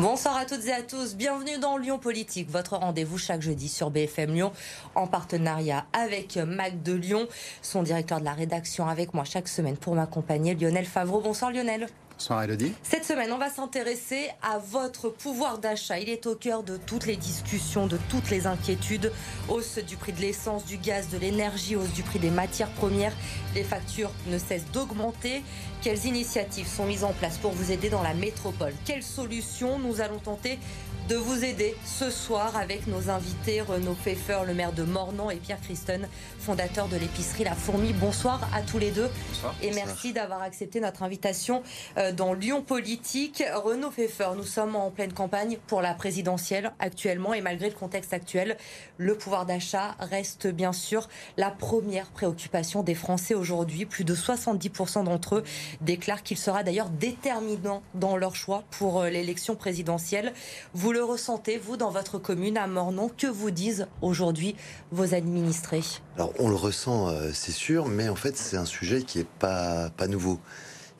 Bonsoir à toutes et à tous, bienvenue dans Lyon Politique, votre rendez-vous chaque jeudi sur BFM Lyon en partenariat avec Mac de Lyon, son directeur de la rédaction avec moi chaque semaine pour m'accompagner, Lionel Favreau. Bonsoir Lionel. Bonsoir Elodie. Cette semaine, on va s'intéresser à votre pouvoir d'achat. Il est au cœur de toutes les discussions, de toutes les inquiétudes. Hausse du prix de l'essence, du gaz, de l'énergie, hausse du prix des matières premières. Les factures ne cessent d'augmenter. Quelles initiatives sont mises en place pour vous aider dans la métropole? Quelles solutions nous allons tenter de vous aider ce soir avec nos invités Renaud Pfeffer, le maire de Mornan, et Pierre Christen, fondateur de l'épicerie La Fourmi. Bonsoir à tous les deux. Bonsoir. Et merci d'avoir accepté notre invitation euh, dans Lyon Politique. Renaud Pfeffer, nous sommes en pleine campagne pour la présidentielle actuellement et malgré le contexte actuel, le pouvoir d'achat reste bien sûr la première préoccupation des Français aujourd'hui. Plus de 70% d'entre eux déclarent qu'il sera d'ailleurs déterminant dans leur choix pour euh, l'élection présidentielle. Vous le ressentez, vous, dans votre commune à Mornon Que vous disent aujourd'hui vos administrés? Alors, on le ressent, euh, c'est sûr, mais en fait, c'est un sujet qui n'est pas, pas nouveau.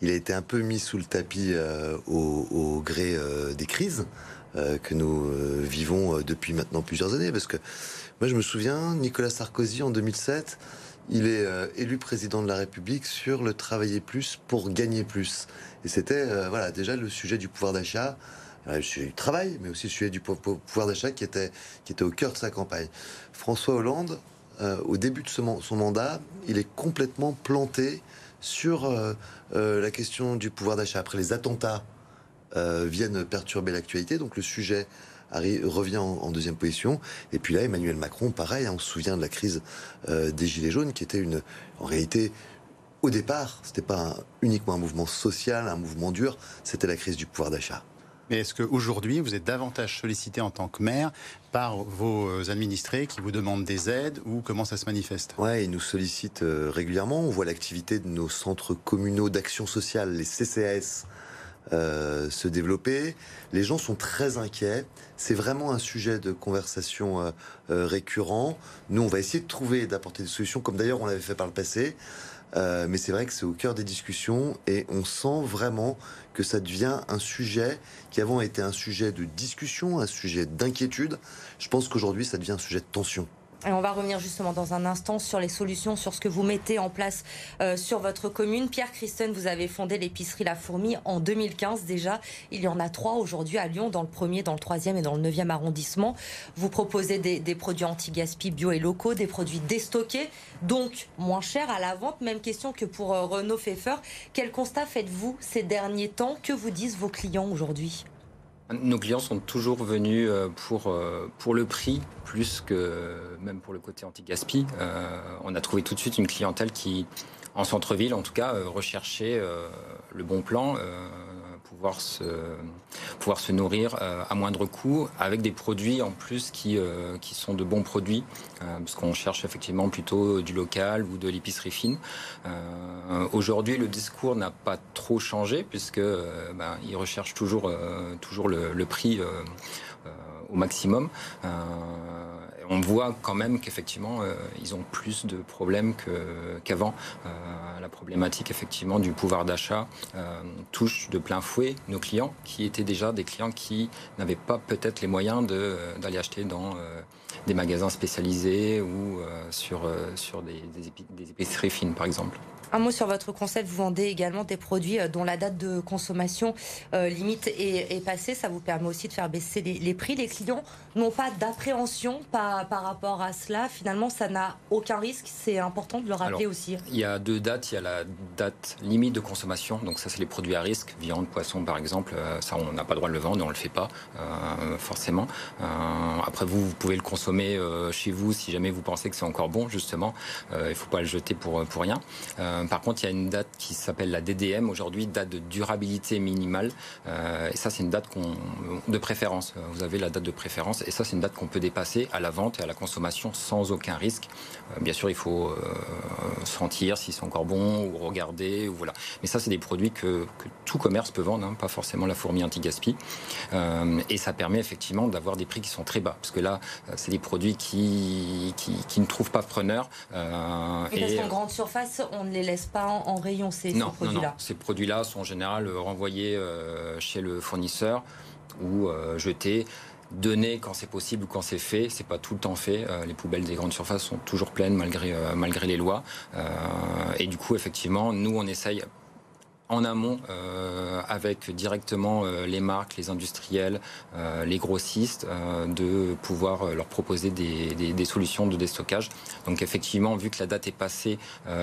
Il a été un peu mis sous le tapis euh, au, gré euh, des crises que nous vivons depuis maintenant plusieurs années. Parce que moi, je me souviens, Nicolas Sarkozy, en 2007, il est élu président de la République sur le travailler plus pour gagner plus. Et c'était voilà déjà le sujet du pouvoir d'achat le sujet du travail, mais aussi le sujet du pouvoir d'achat qui était, qui était au cœur de sa campagne. François Hollande, euh, au début de son, mandat, il est complètement planté sur euh, euh, la question du pouvoir d'achat. Après, les attentats viennent perturber l'actualité, donc le sujet revient en, deuxième position. Et puis là, Emmanuel Macron, pareil, hein, on se souvient de la crise des Gilets jaunes, qui était une, en réalité, au départ, c'était pas un, uniquement un mouvement social, un mouvement dur, c'était la crise du pouvoir d'achat. Mais est-ce qu'aujourd'hui, vous êtes davantage sollicité en tant que maire par vos administrés qui vous demandent des aides ou comment ça se manifeste? Ouais, ils nous sollicitent euh, régulièrement. On voit l'activité de nos centres communaux d'action sociale, les CCAS, euh, se développer. Les gens sont très inquiets. C'est vraiment un sujet de conversation euh, euh, récurrent. Nous, on va essayer de trouver d'apporter des solutions, comme d'ailleurs on l'avait fait par le passé. Euh, mais c'est vrai que c'est au cœur des discussions et on sent vraiment que ça devient un sujet qui avant était un sujet de discussion, un sujet d'inquiétude. Je pense qu'aujourd'hui, ça devient un sujet de tension. Et on va revenir justement dans un instant sur les solutions, sur ce que vous mettez en place euh, sur votre commune. Pierre Christen, vous avez fondé l'épicerie La Fourmi en 2015 déjà. Il y en a trois aujourd'hui à Lyon, dans le premier, dans le troisième et dans le neuvième arrondissement. Vous proposez des, des produits anti-gaspi bio et locaux, des produits déstockés, donc moins chers à la vente. Même question que pour euh, Renaud Pfeffer. Quel constat faites-vous ces derniers temps? Que vous disent vos clients aujourd'hui? Nos clients sont toujours venus euh, pour, pour le prix, plus que même pour le côté anti-gaspi. Euh, on a trouvé tout de suite une clientèle qui, en centre-ville en tout cas, euh, recherchait euh, le bon plan, pouvoir, se, pouvoir se nourrir à moindre coût, avec des produits en plus qui, qui sont de bons produits, parce qu'on cherche effectivement plutôt du local ou de l'épicerie fine. Aujourd'hui, le discours n'a pas trop changé, puisque ben, ils recherchent toujours, toujours le, prix au maximum. Euh, on voit quand même qu'effectivement, euh, ils ont plus de problèmes qu'avant. Euh, la problématique effectivement du pouvoir d'achat euh, touche de plein fouet nos clients, qui étaient déjà des clients qui n'avaient pas peut-être les moyens d'aller acheter dans des magasins spécialisés ou sur, sur des, des, des épiceries fines, par exemple. Un mot sur votre concept. Vous vendez également des produits dont la date de consommation euh, limite est, est, passée. Ça vous permet aussi de faire baisser les, les prix. Les clients n'ont pas d'appréhension par, par, rapport à cela. Finalement, ça n'a aucun risque. C'est important de le rappeler Alors, aussi. Il y a deux dates. Il y a la date limite de consommation. Donc ça, c'est les produits à risque. Viande, poisson, par exemple. Euh, ça, on n'a pas le droit de le vendre. On ne le fait pas, euh, forcément. Euh, après, vous, vous pouvez le consommer euh, chez vous si jamais vous pensez que c'est encore bon, justement. il ne faut pas le jeter pour, pour rien. Par contre, il y a une date qui s'appelle la DDM aujourd'hui, date de durabilité minimale. Euh, et ça, c'est une date de préférence. Vous avez la date de préférence et ça, c'est une date qu'on peut dépasser à la vente vente et à la consommation sans aucun risque. bien sûr, il faut sentir s'ils sont encore bons ou regarder. Ou voilà. Mais ça, c'est des produits que, tout commerce peut vendre, hein, pas forcément la fourmi anti-gaspi. et ça permet effectivement d'avoir des prix qui sont très bas. Parce que là, c'est des produits qui, qui, ne trouvent pas preneur. et parce qu'en grande surface, on ne les laisse pas en, rayon, ces, ces produits-là. Non, non. Ces produits-là sont en général renvoyés chez le fournisseur ou euh, jeter donner quand c'est possible ou quand c'est fait. C'est pas tout le temps fait. Euh, les poubelles des grandes surfaces sont toujours pleines malgré euh, malgré les lois. et du coup, effectivement, nous on essaye en amont euh, avec directement euh, les marques, les industriels, euh, les grossistes, de pouvoir leur proposer des, des, solutions de déstockage. Donc effectivement, vu que la date est passée,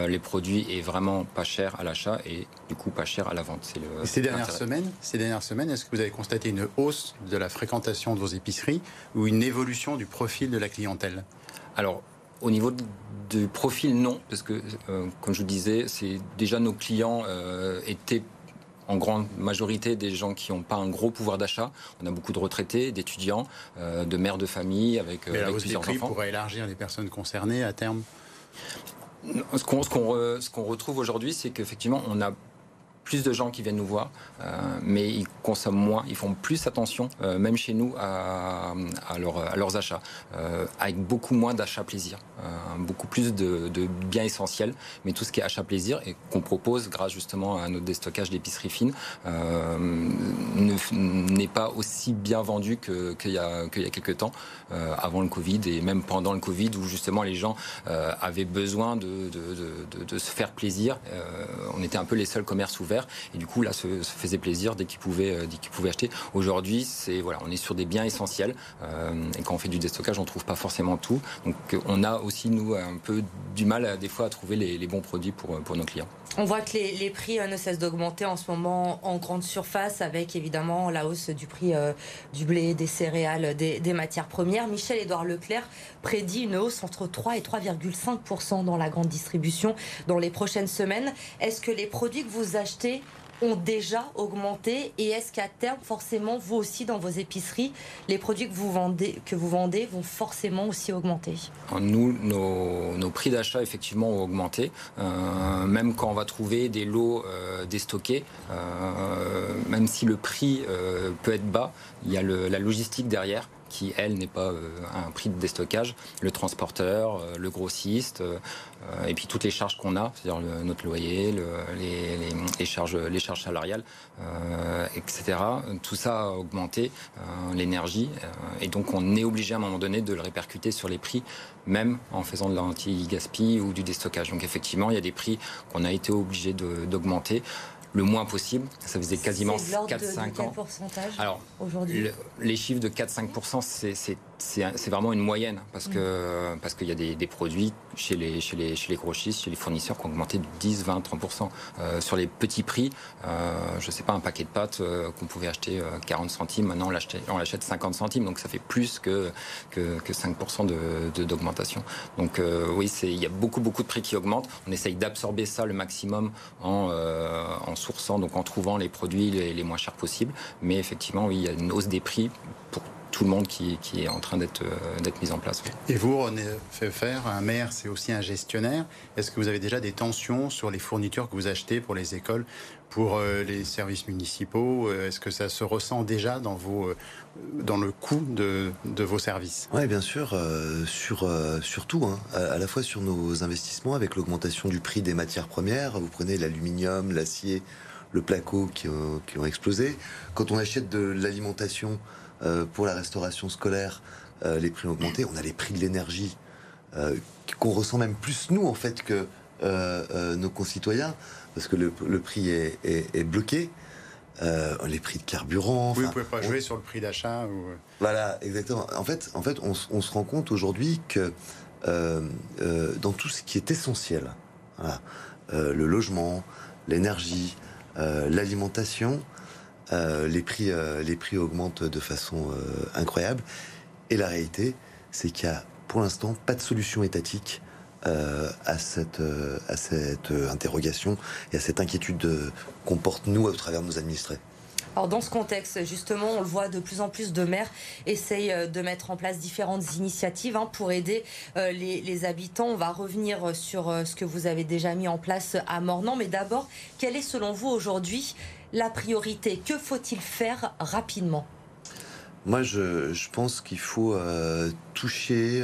les produits est vraiment pas cher à l'achat et du coup pas cher à la vente. Le, ces dernières semaines, ces dernières semaines, est-ce que vous avez constaté une hausse de la fréquentation de vos épiceries ou une évolution du profil de la clientèle? Alors au niveau du profil, non, parce que, euh, comme je vous disais, c'est déjà nos clients euh, étaient en grande majorité des gens qui n'ont pas un gros pouvoir d'achat. On a beaucoup de retraités, d'étudiants, euh, de mères de famille avec, Mais la plusieurs enfants. pourrait élargir les personnes concernées à terme? Ce qu'on qu'on retrouve aujourd'hui, c'est qu'effectivement, on a plus de gens qui viennent nous voir, euh, mais ils consomment moins, ils font plus attention, euh, même chez nous, à, leurs achats, euh, avec beaucoup moins d'achats plaisir, beaucoup plus de, biens essentiels, mais tout ce qui est achat plaisir et qu'on propose grâce justement à notre déstockage d'épicerie fine n'est pas aussi bien vendu qu'il y, a, y a quelques temps, avant le Covid et même pendant le Covid, où justement les gens avaient besoin de, se faire plaisir. on était un peu les seuls commerces ouverts et du coup, là, se, se faisait plaisir dès qu'ils pouvaient, euh, dès pouvaient acheter. Aujourd'hui, c'est voilà, on est sur des biens essentiels. Euh, et quand on fait du déstockage, on trouve pas forcément tout. Donc, on a aussi nous un peu du mal des fois à trouver les, bons produits pour, pour nos clients. On voit que les, prix euh, ne cessent d'augmenter en ce moment en grande surface, avec évidemment la hausse du prix du blé, des céréales, des, des matières premières. Michel-Édouard Leclerc prédit une hausse entre 3 et 3,5% dans la grande distribution dans les prochaines semaines. Est-ce que les produits que vous achetez ont déjà augmenté et est-ce qu'à terme, forcément, vous aussi dans vos épiceries, les produits que vous vendez, que vous vendez vont forcément aussi augmenter? Nous, nos, prix d'achat effectivement ont augmenté, euh, même quand on va trouver des lots euh, déstockés, euh, même si le prix peut être bas, il y a la logistique derrière qui, elle, n'est pas euh, un prix de déstockage, le transporteur, euh, le grossiste, euh, et puis toutes les charges qu'on a, c'est-à-dire notre loyer, les, charges, les charges salariales, etc. Tout ça a augmenté, l'énergie, et donc on est obligé à un moment donné de le répercuter sur les prix, même en faisant de l'anti-gaspi ou du déstockage. Donc effectivement, il y a des prix qu'on a été obligé d'augmenter le moins possible. Ça faisait quasiment 4-5 ans. Alors, aujourd'hui? les chiffres de 4-5%, c'est c'est vraiment une moyenne parce que parce qu'il y a des, des, produits chez les chez les chez les grossistes, chez les fournisseurs qui ont augmenté de 10, 20, 30% sur les petits prix. Euh, je sais pas un paquet de pâtes euh, qu'on pouvait acheter 40 euh, centimes, maintenant on l'achète 50 centimes, donc ça fait plus que que, que 5 de d'augmentation. Donc euh, oui, c'est il y a beaucoup beaucoup de prix qui augmentent. On essaye d'absorber ça le maximum en en sourçant donc en trouvant les produits les, les moins chers possibles. Mais effectivement, oui, il y a une hausse des prix pour tout le monde qui, est en train d'être euh, mis en place. Et vous, René faire un maire, c'est aussi un gestionnaire. Est-ce que vous avez déjà des tensions sur les fournitures que vous achetez pour les écoles, pour euh, les services municipaux euh, Est-ce que ça se ressent déjà dans, vos, dans le coût de, de vos services? Oui, bien sûr, sur, surtout, hein, à, la fois sur nos investissements avec l'augmentation du prix des matières premières. Vous prenez l'aluminium, l'acier, le placo qui qui ont explosé. Quand on achète de l'alimentation, euh, pour la restauration scolaire, euh, les prix ont augmenté. On a les prix de l'énergie euh, qu'on ressent même plus nous en fait que nos concitoyens, parce que le, prix est, bloqué. les prix de carburant. Oui, vous pouvez pas jouer sur le prix d'achat. Voilà, exactement. En fait, en fait, on, se rend compte aujourd'hui que dans tout ce qui est essentiel, le logement, l'énergie, l'alimentation, euh, les, prix, euh, les prix augmentent de façon euh, incroyable. Et la réalité, c'est qu'il n'y a pour l'instant pas de solution étatique à cette, à cette interrogation et à cette inquiétude qu'on porte nous au travers de nos administrés. Alors dans ce contexte, justement, on le voit de plus en plus de maires essayent euh, de mettre en place différentes initiatives hein, pour aider euh, les, habitants. On va revenir sur euh, ce que vous avez déjà mis en place à Mornan. Mais d'abord, quelle est selon vous aujourd'hui la priorité? Que faut-il faire rapidement? Moi, je, pense qu'il faut toucher...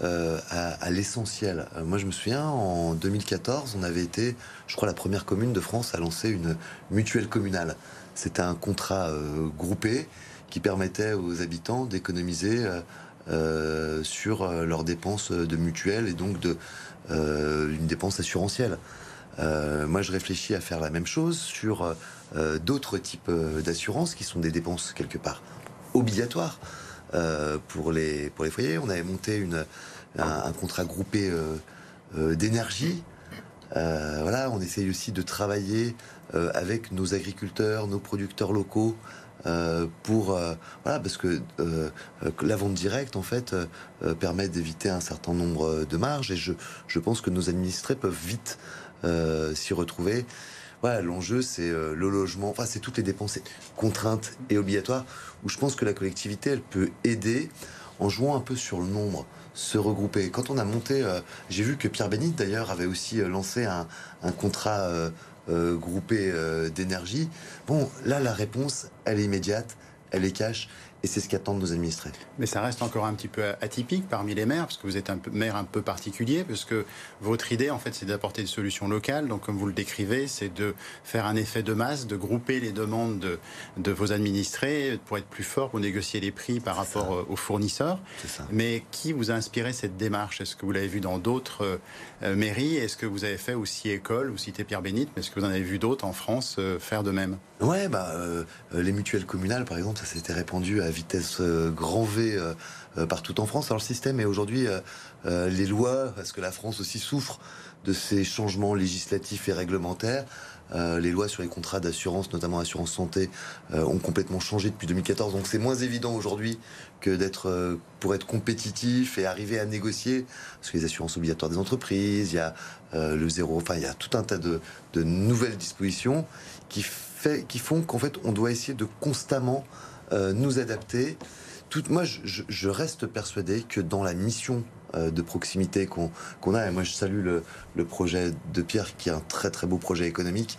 à, l'essentiel. moi, je me souviens, en 2014, on avait été, je crois, la première commune de France à lancer une mutuelle communale. C'était un contrat euh, groupé qui permettait aux habitants d'économiser euh, euh, sur leurs dépenses de mutuelle et donc de une dépense assurantielle. moi, je réfléchis à faire la même chose sur d'autres types d'assurances qui sont des dépenses quelque part obligatoires pour les foyers. On avait monté un, contrat groupé d'énergie. Voilà, on essaye aussi de travailler euh, avec nos agriculteurs, nos producteurs locaux, euh, pour euh, voilà parce que la vente directe en fait permet d'éviter un certain nombre de marges. Et je, je pense que nos administrés peuvent vite s'y retrouver. Voilà, l'enjeu c'est le logement, enfin c'est toutes les dépenses contraintes et obligatoires où je pense que la collectivité elle peut aider en jouant un peu sur le nombre se regrouper. Quand on a monté, j'ai vu que Pierre Bénit d'ailleurs avait aussi lancé un, un contrat euh, groupé euh, d'énergie. Bon, là, la réponse, elle est immédiate, elle est cash, et c'est ce qu'attendent nos administrés. Mais ça reste encore un petit peu atypique parmi les maires, parce que vous êtes un maire un peu particulier, parce que votre idée, en fait, c'est d'apporter des solutions locales. Donc, comme vous le décrivez, c'est de faire un effet de masse, de grouper les demandes de, de vos administrés pour être plus fort, pour négocier les prix par rapport euh, aux fournisseurs. Ça. Mais qui vous a inspiré cette démarche? Est-ce que vous l'avez vu dans d'autres euh, mairies? Est-ce que vous avez fait aussi école Vous citez Pierre Bénite, mais est-ce que vous en avez vu d'autres en France euh, faire de même? Ouais, bah, les mutuelles communales, par exemple, ça s'était répandu à vitesse euh, grand V euh, euh, partout en France. Alors le système est aujourd'hui les lois, parce que la France aussi souffre de ces changements législatifs et réglementaires. les lois sur les contrats d'assurance, notamment assurance santé, ont complètement changé depuis 2014. Donc c'est moins évident aujourd'hui que d'être pour être compétitif et arriver à négocier. Parce que les assurances obligatoires des entreprises, il y a le zéro, enfin il y a tout un tas de, de nouvelles dispositions qui, fait, qui font qu'en fait on doit essayer de constamment euh, nous adapter. Moi, je, reste persuadé que dans la mission euh, de proximité qu'on a, et moi je salue le, projet de Pierre, qui est un très très beau projet économique,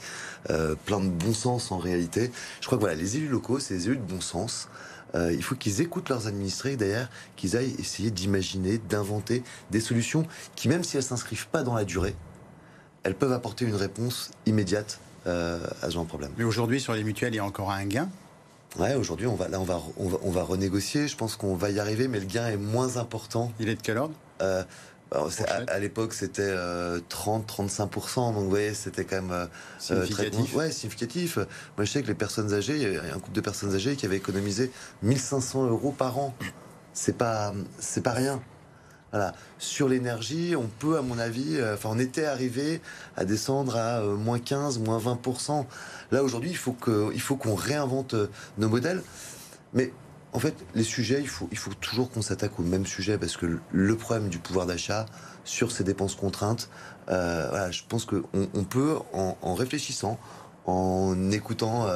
euh, plein de bon sens en réalité. Je crois que voilà, les élus locaux, c'est des élus de bon sens. il faut qu'ils écoutent leurs administrés, d'ailleurs, qu'ils aillent essayer d'imaginer, d'inventer des solutions qui, même si elles s'inscrivent pas dans la durée, elles peuvent apporter une réponse immédiate à ce genre de problème. Mais aujourd'hui, sur les mutuelles, il y a encore un gain Ouais, aujourd'hui, on va, là, on va, on va, renégocier. Je pense qu'on va y arriver, mais le gain est moins important. Il est de quel ordre? Euh, à, l'époque, c'était 30-35%, euh, donc vous voyez, c'était quand même euh, significatif. ouais, significatif. Moi, je sais que les personnes âgées, il y a un couple de personnes âgées qui avaient économisé 1500 euros par an. C'est pas, c'est pas rien. Voilà. Sur l'énergie, on peut, à mon avis, euh, enfin, on était arrivé à descendre à euh, moins 15, moins 20%. Là, aujourd'hui, il faut qu'on réinvente euh, nos modèles. Mais en fait, les sujets, il faut, il faut toujours qu'on s'attaque au même sujet parce que le problème du pouvoir d'achat sur ces dépenses contraintes, voilà, je pense qu'on on peut, en, réfléchissant, en écoutant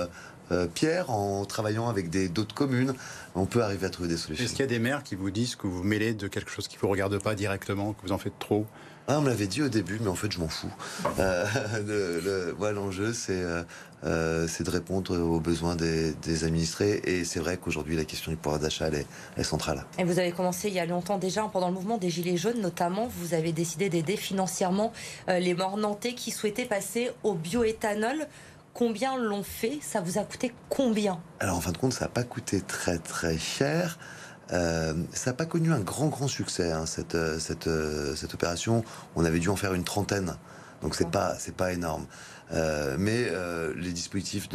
euh, Pierre, en travaillant avec d'autres communes, on peut arriver à trouver des solutions. Est-ce qu'il y a des maires qui vous disent que vous mêlez de quelque chose qui ne vous regarde pas directement, que vous en faites trop? Ah, on me l'avait dit au début, mais en fait, je m'en fous. Euh, l'enjeu, c'est euh, de répondre aux besoins des, administrés. Et c'est vrai qu'aujourd'hui, la question du pouvoir d'achat, elle, est, centrale. Et vous avez commencé il y a longtemps déjà, pendant le mouvement des Gilets jaunes notamment, vous avez décidé d'aider financièrement les morts-nantais qui souhaitaient passer au bioéthanol. Combien l'ont fait Ça vous a coûté combien? Alors en fin de compte, ça n'a pas coûté très très cher. Euh, ça n'a pas connu un grand grand succès hein, cette, euh, cette, euh, cette opération. On avait dû en faire une trentaine, donc c'est pas c'est pas énorme. mais les dispositifs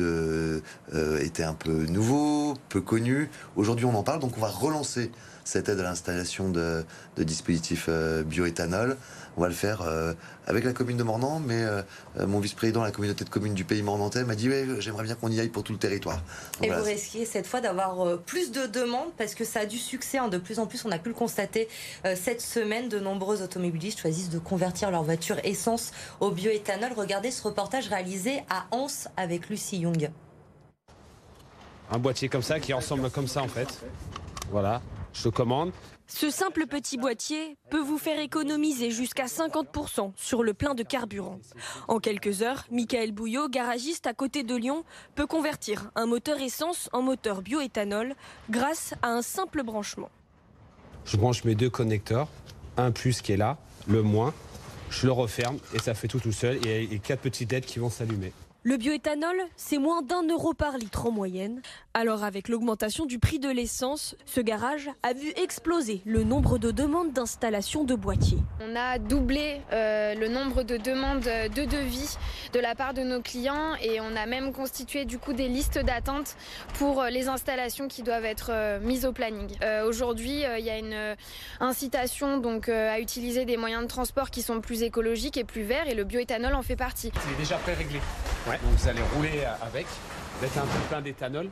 étaient un peu nouveaux, peu connus. Aujourd'hui, on en parle, donc on va relancer cette aide à l'installation de, de dispositifs bioéthanol. On va le faire euh, avec la commune de Mornan, mais euh, euh, mon vice-président de la communauté de communes du pays mornantais m'a dit ouais, j'aimerais bien qu'on y aille pour tout le territoire. et vous risquez cette fois d'avoir plus de demandes parce que ça a du succès. Hein. De plus en plus, on a pu le constater cette semaine. De nombreux automobilistes choisissent de convertir leur voiture essence au bioéthanol. Regardez ce reportage réalisé à Anse avec Lucie Young. un boîtier comme ça qui ressemble comme ça en fait. Voilà, je commande. Ce simple petit boîtier peut vous faire économiser jusqu'à 50% sur le plein de carburant. En quelques heures, Michael Bouillot, garagiste à côté de Lyon, peut convertir un moteur essence en moteur bioéthanol grâce à un simple branchement. Je branche mes deux connecteurs, un plus qui est là, le moins, je le referme et ça fait tout tout seul et, quatre petites LED qui vont s'allumer. Le bioéthanol, c'est moins d'un euro par litre en moyenne. Alors avec l'augmentation du prix de l'essence, ce garage a vu exploser le nombre de demandes d'installation de boîtiers. On a doublé euh, le nombre de demandes de devis de la part de nos clients et on a même constitué du coup des listes d'attente pour euh, les installations qui doivent être euh, mises au planning. Aujourd'hui, il y a une incitation donc à utiliser des moyens de transport qui sont plus écologiques et plus verts et le bioéthanol en fait partie. C'est déjà pré-réglé. Donc vous allez rouler avec, mettre un peu plein d'éthanol.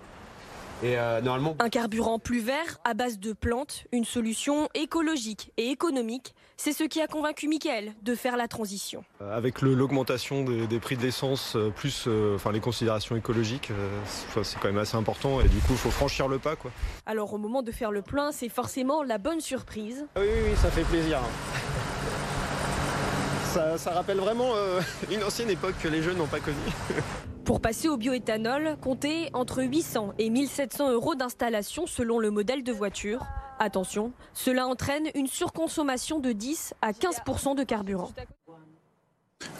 Et euh, normalement... Un carburant plus vert à base de plantes, une solution écologique et économique, c'est ce qui a convaincu Michael de faire la transition. Euh, avec l'augmentation des, prix de l'essence, euh, plus enfin, les considérations écologiques, c'est quand même assez important et du coup il faut franchir le pas. Quoi. Alors au moment de faire le plein, c'est forcément la bonne surprise. Oui, oui, oui ça fait plaisir. Ça, rappelle vraiment euh, une ancienne époque que les jeunes n'ont pas connue. Pour passer au bioéthanol, comptez entre 800 et 1700 euros d'installation selon le modèle de voiture. Attention, cela entraîne une surconsommation de 10 à 15% de carburant.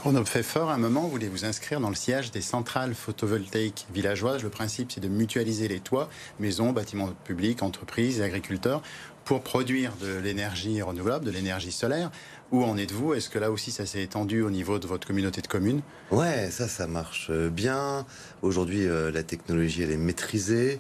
Renaud Pfeffer, à un moment, voulez vous inscrire dans le sillage des centrales photovoltaïques villageoises. Le principe, c'est de mutualiser les toits, maisons, bâtiments publics, entreprises agriculteurs pour produire de l'énergie renouvelable, de l'énergie solaire. Où en êtes-vous? Est-ce que là aussi ça s'est étendu au niveau de votre communauté de communes? Ouais, ça, ça marche euh, bien. Aujourd'hui, euh, la technologie, elle est maîtrisée.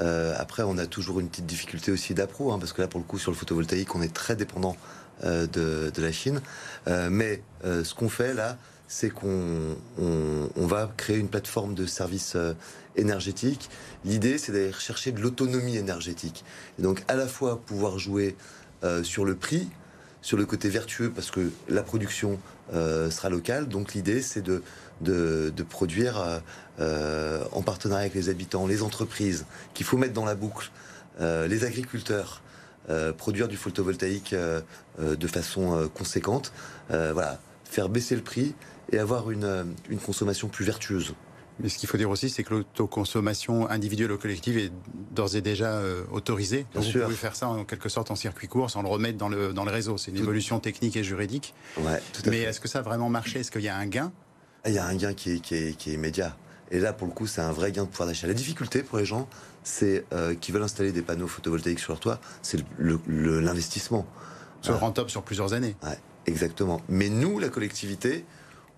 Euh, après, on a toujours une petite difficulté aussi d'appro, hein, parce que là, pour le coup, sur le photovoltaïque, on est très dépendant de, la Chine. mais ce qu'on fait là, c'est qu'on on, va créer une plateforme de services énergétiques. L'idée, c'est d'aller chercher de l'autonomie énergétique. Et donc, à la fois pouvoir jouer sur le prix, sur le côté vertueux parce que la production euh, sera locale. Donc l'idée, c'est de, de, produire euh, euh, en partenariat avec les habitants, les entreprises, qu'il faut mettre dans la boucle, les agriculteurs, produire du photovoltaïque de façon conséquente. voilà, faire baisser le prix et avoir une, une consommation plus vertueuse. Mais ce qu'il faut dire aussi, c'est que l'autoconsommation individuelle ou collective est d'ores et déjà euh, autorisée. Donc vous pouvez faire ça en quelque sorte en circuit court sans le remettre dans le, dans le réseau. C'est une évolution technique et juridique. Ouais, tout à Mais est-ce que ça a vraiment marché? Est-ce qu'il y a un gain? Ah, Il y a un gain qui est, qui est, qui est immédiat. Et là, pour le coup, c'est un vrai gain de pouvoir d'achat. La difficulté pour les gens, c'est euh, qui veulent installer des panneaux photovoltaïques sur leur toit, c'est l'investissement. Le, rentable sur plusieurs années. Ouais, exactement. Mais nous, la collectivité,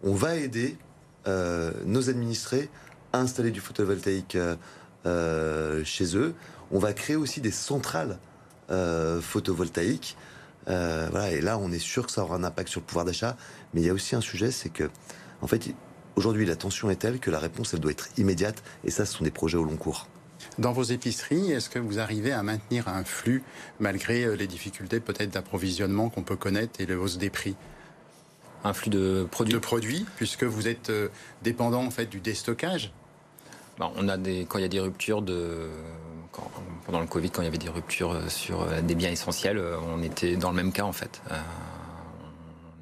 on va aider euh, nos administrés à installer du photovoltaïque euh, euh, chez eux. On va créer aussi des centrales photovoltaïques. voilà, et là, on est sûr que ça aura un impact sur le pouvoir d'achat. Mais il y a aussi un sujet, c'est que, en fait, aujourd'hui, la tension est telle que la réponse, elle doit être immédiate. Et ça, ce sont des projets au long cours. Dans vos épiceries, est-ce que vous arrivez à maintenir un flux malgré les difficultés peut-être d'approvisionnement qu'on peut connaître et le hausse des prix? Un flux de produits. De produits, puisque vous êtes euh, dépendant en fait du déstockage? Bah, on a des quand il y a des ruptures de pendant le Covid, quand il y avait des ruptures euh, sur euh, des biens essentiels, on était dans le même cas en fait.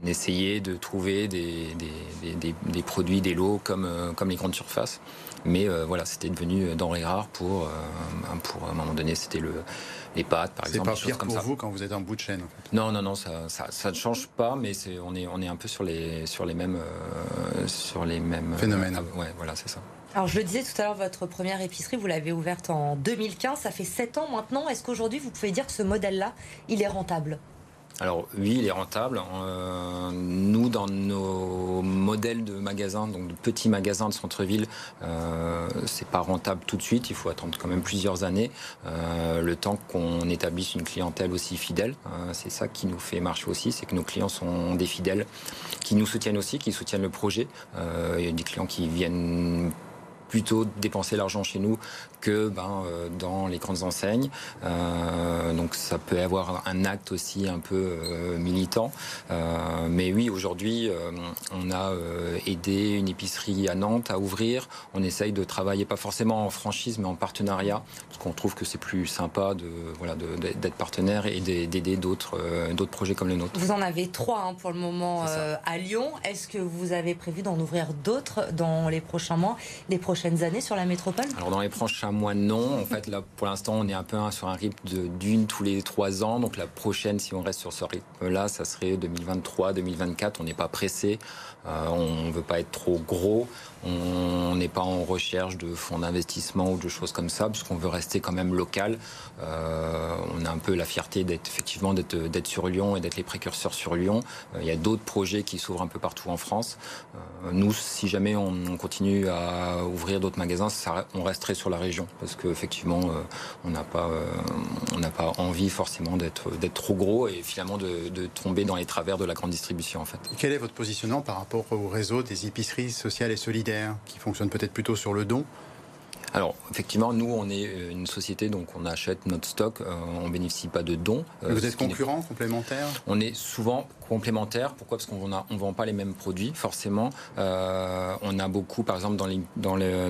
on essayait de trouver des, des, des, produits, des lots comme, comme les grandes surfaces. Mais voilà, c'était devenu denrée rare pour, pour, à un moment donné, c'était le, les pâtes, par exemple. C'est pas pire pour vous quand vous êtes en bout de chaîne. Non, non, non, ça, ça, ne change pas, mais c'est, on est, on est un peu sur les, sur les mêmes, euh, sur les mêmes phénomènes. Euh, ouais, voilà, c'est ça. Alors je le disais tout à l'heure, votre première épicerie, vous l'avez ouverte en 2015, ça fait 7 ans maintenant. Est-ce qu'aujourd'hui, vous pouvez dire que ce modèle-là, il est rentable? Alors oui, il est rentable. Euh, nous, dans nos modèles de magasins, donc de petits magasins de centre-ville, euh, c'est pas rentable tout de suite. Il faut attendre quand même plusieurs années, euh, le temps qu'on établisse une clientèle aussi fidèle. Euh, c'est ça qui nous fait marcher aussi, c'est que nos clients sont des fidèles, qui nous soutiennent aussi, qui soutiennent le projet. Il y a des clients qui viennent plutôt dépenser l'argent chez nous que ben, euh, dans les grandes enseignes. Euh, donc ça peut avoir un acte aussi un peu euh, militant. mais oui, aujourd'hui, on a aidé une épicerie à Nantes à ouvrir. On essaye de travailler pas forcément en franchise, mais en partenariat, parce qu'on trouve que c'est plus sympa de voilà d'être partenaire et d'aider d'autres d'autres projets comme le nôtre. Vous en avez trois hein, pour le moment à Lyon. Est-ce que vous avez prévu d'en ouvrir d'autres dans les prochains mois, les prochaines années sur la métropole Alors dans les prochains mois, non. En fait, là, pour l'instant, on est un peu sur un rythme d'une tous les trois ans. Donc la prochaine, si on reste sur ce rythme-là, ça serait 2023, 2024. On n'est pas pressé. Euh, on ne veut pas être trop gros. On n'est pas en recherche de fonds d'investissement ou de choses comme ça, puisqu'on veut rester quand même local. Euh, on a un peu la fierté d'être effectivement d'être sur Lyon et d'être les précurseurs sur Lyon. Euh, il y a d'autres projets qui s'ouvrent un peu partout en France. nous, si jamais on, continue à ouvrir d'autres magasins, on resterait sur la région, parce qu'effectivement, on n'a pas, pas envie forcément d'être d'être trop gros et finalement de, de tomber dans les travers de la grande distribution en fait. Quel est votre positionnement par rapport au réseau des épiceries sociales et solidaires, qui fonctionne peut-être plutôt sur le don alors, effectivement, nous, on est euh, une société, donc on achète notre stock, euh, on bénéficie pas de dons. Euh, vous êtes concurrent, complémentaire? On est souvent complémentaire. Pourquoi? Parce qu'on ne vend pas les mêmes produits, forcément. on a beaucoup, par exemple, dans,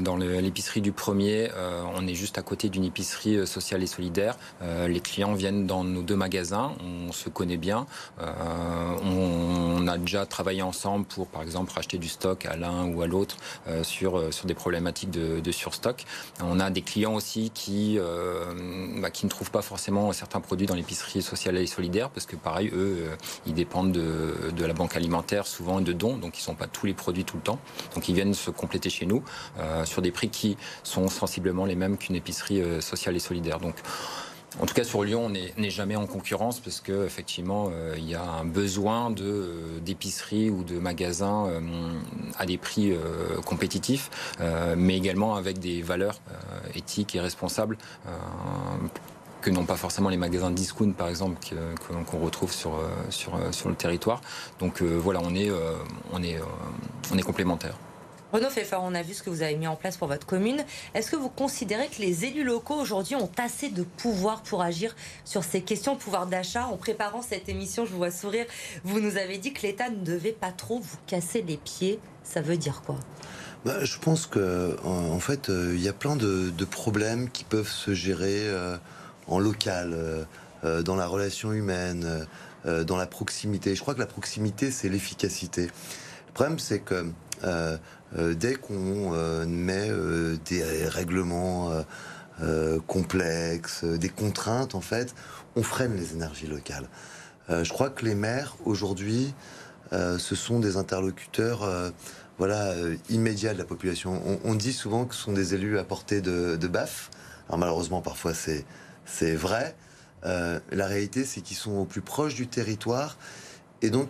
dans, l'épicerie du premier, on est juste à côté d'une épicerie sociale et solidaire. les clients viennent dans nos deux magasins, on se connaît bien. On, a déjà travaillé ensemble pour, par exemple, racheter du stock à l'un ou à l'autre sur, sur des problématiques de, de surstock. On a des clients aussi qui, euh, bah, qui ne trouvent pas forcément certains produits dans l'épicerie sociale et solidaire parce que pareil, eux, euh, ils dépendent de, de, la banque alimentaire souvent de dons, donc ils ne sont pas tous les produits tout le temps. Donc ils viennent se compléter chez nous euh, sur des prix qui sont sensiblement les mêmes qu'une épicerie sociale et solidaire. Donc en tout cas, sur Lyon, on n'est jamais en concurrence parce que effectivement, euh, il y a un besoin de euh, d'épicerie ou de magasins euh, à des prix compétitifs, mais également avec des valeurs éthiques et responsables que n'ont pas forcément les magasins discount, par exemple, qu'on retrouve sur, sur, sur le territoire. Donc voilà, on est, on est, on est complémentaires. Renaud Pfeffer, on a vu ce que vous avez mis en place pour votre commune. Est-ce que vous considérez que les élus locaux aujourd'hui ont assez de pouvoir pour agir sur ces questions de pouvoir d'achat? En préparant cette émission, je vous vois sourire, vous nous avez dit que l'État ne devait pas trop vous casser les pieds. Ça veut dire quoi? Bah, Je pense que en fait, euh, il y a plein de, problèmes qui peuvent se gérer euh, en local, euh, dans la relation humaine, dans la proximité. Je crois que la proximité, c'est l'efficacité. Problème, c'est que euh, dès qu'on euh, met euh, des règlements complexes, des contraintes, en fait, on freine les énergies locales. je crois que les maires, aujourd'hui, ce sont des interlocuteurs voilà, immédiats de la population. On, dit souvent que ce sont des élus à portée de, de baffe. Alors malheureusement, parfois, c'est vrai. la réalité, c'est qu'ils sont au plus proche du territoire. Et donc,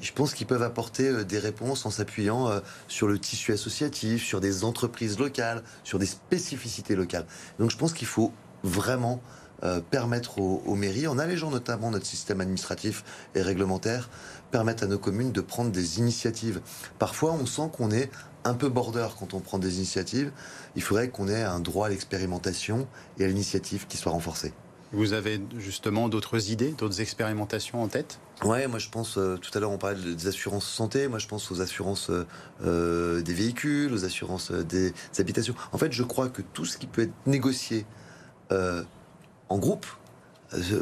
je pense qu'ils peuvent apporter euh, des réponses en s'appuyant euh, sur le tissu associatif, sur des entreprises locales, sur des spécificités locales. Donc je pense qu'il faut vraiment euh, permettre aux, mairies, en allégeant notamment notre système administratif et réglementaire, permettre à nos communes de prendre des initiatives. Parfois, on sent qu'on est un peu border quand on prend des initiatives. Il faudrait qu'on ait un droit à l'expérimentation et à l'initiative qui soit renforcé. Vous avez justement d'autres idées, d'autres expérimentations en tête? Ouais, moi je pense, euh, tout à l'heure on parlait des assurances santé, moi je pense aux assurances euh, euh, des véhicules, aux assurances des, habitations. En fait, je crois que tout ce qui peut être négocié en groupe,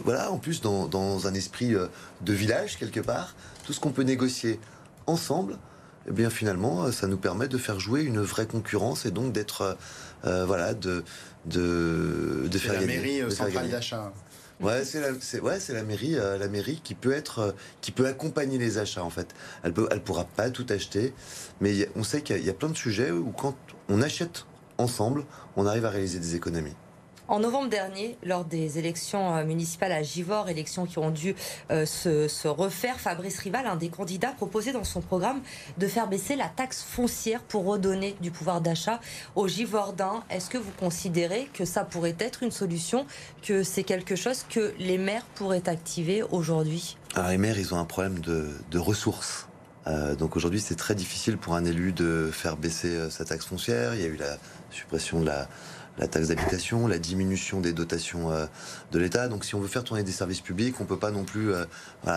voilà, en plus dans, dans un esprit de village quelque part, tout ce qu'on peut négocier ensemble, eh bien finalement, ça nous permet de faire jouer une vraie concurrence et donc d'être, voilà, de, de, de faire la mairie centrale d'achat. Ouais, c'est la, ouais, c'est la mairie, euh, la mairie qui peut être, euh, qui peut accompagner les achats en fait. Elle peut, elle pourra pas tout acheter, mais on sait qu'il y, a plein de sujets où quand on achète ensemble, on arrive à réaliser des économies. En novembre dernier, lors des élections euh, municipales à Givors, élections qui ont dû euh, se, refaire, Fabrice Rival, un des candidats, proposait dans son programme de faire baisser la taxe foncière pour redonner du pouvoir d'achat aux Givordins. Est-ce que vous considérez que ça pourrait être une solution, que c'est quelque chose que les maires pourraient activer aujourd'hui? Alors les maires, ils ont un problème de, ressources. donc aujourd'hui, c'est très difficile pour un élu de faire baisser sa taxe foncière. Il y a eu la suppression de la, la taxe d'habitation, la diminution des dotations de l'État. Donc si on veut faire tourner des services publics, on peut pas non plus.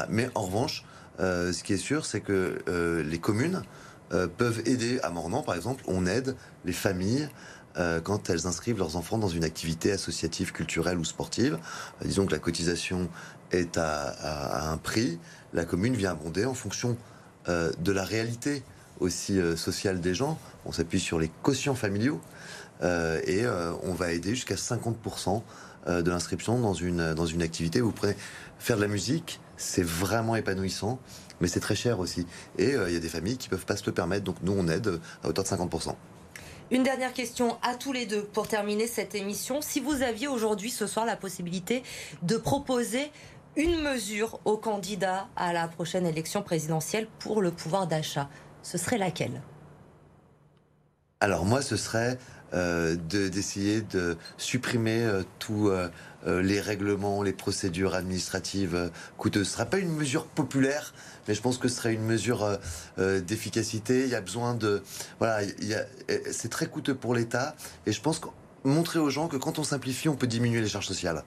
Mais en revanche, ce qui est sûr, c'est que les communes peuvent aider. À Mornan, par exemple, on aide les familles euh, quand elles inscrivent leurs enfants dans une activité associative, culturelle ou sportive. Euh, disons que la cotisation est à, un prix, la commune vient abonder en fonction euh, de la réalité aussi sociale des gens. On s'appuie sur les quotients familiaux et on va aider jusqu'à 50% de l'inscription dans une, dans une activité. Vous prenez faire de la musique, c'est vraiment épanouissant, mais c'est très cher aussi. Et il y a des familles qui peuvent pas se le permettre, donc nous on aide à hauteur de 50%. Une dernière question à tous les deux pour terminer cette émission. Si vous aviez aujourd'hui, ce soir, la possibilité de proposer une mesure aux candidats à la prochaine élection présidentielle pour le pouvoir d'achat, ce serait laquelle? Alors moi, ce serait euh, d'essayer de, supprimer euh, tous euh, les règlements, les procédures administratives coûteuses. Ce ne sera pas une mesure populaire, mais je pense que ce serait une mesure euh, euh, d'efficacité. Il y a besoin de... Voilà, c'est très coûteux pour l'État, et je pense montrer aux gens que quand on simplifie, on peut diminuer les charges sociales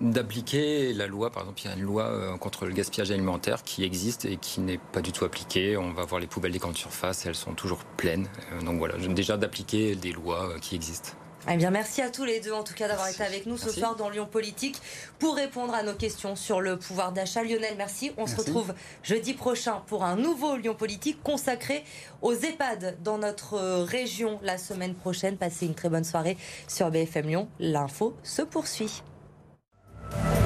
d'appliquer la loi. Par exemple, il y a une loi euh, contre le gaspillage alimentaire qui existe et qui n'est pas du tout appliquée. On va voir les poubelles des grandes surfaces, elles sont toujours pleines. Donc voilà, déjà d'appliquer des lois qui existent. Eh bien, merci à tous les deux, en tout cas, d'avoir été avec nous ce soir dans Lyon Politique pour répondre à nos questions sur le pouvoir d'achat. Lionel, merci. On se retrouve jeudi prochain pour un nouveau Lyon Politique consacré aux EHPAD dans notre région la semaine prochaine. Passez une très bonne soirée sur BFM Lyon. L'info se poursuit. Bye.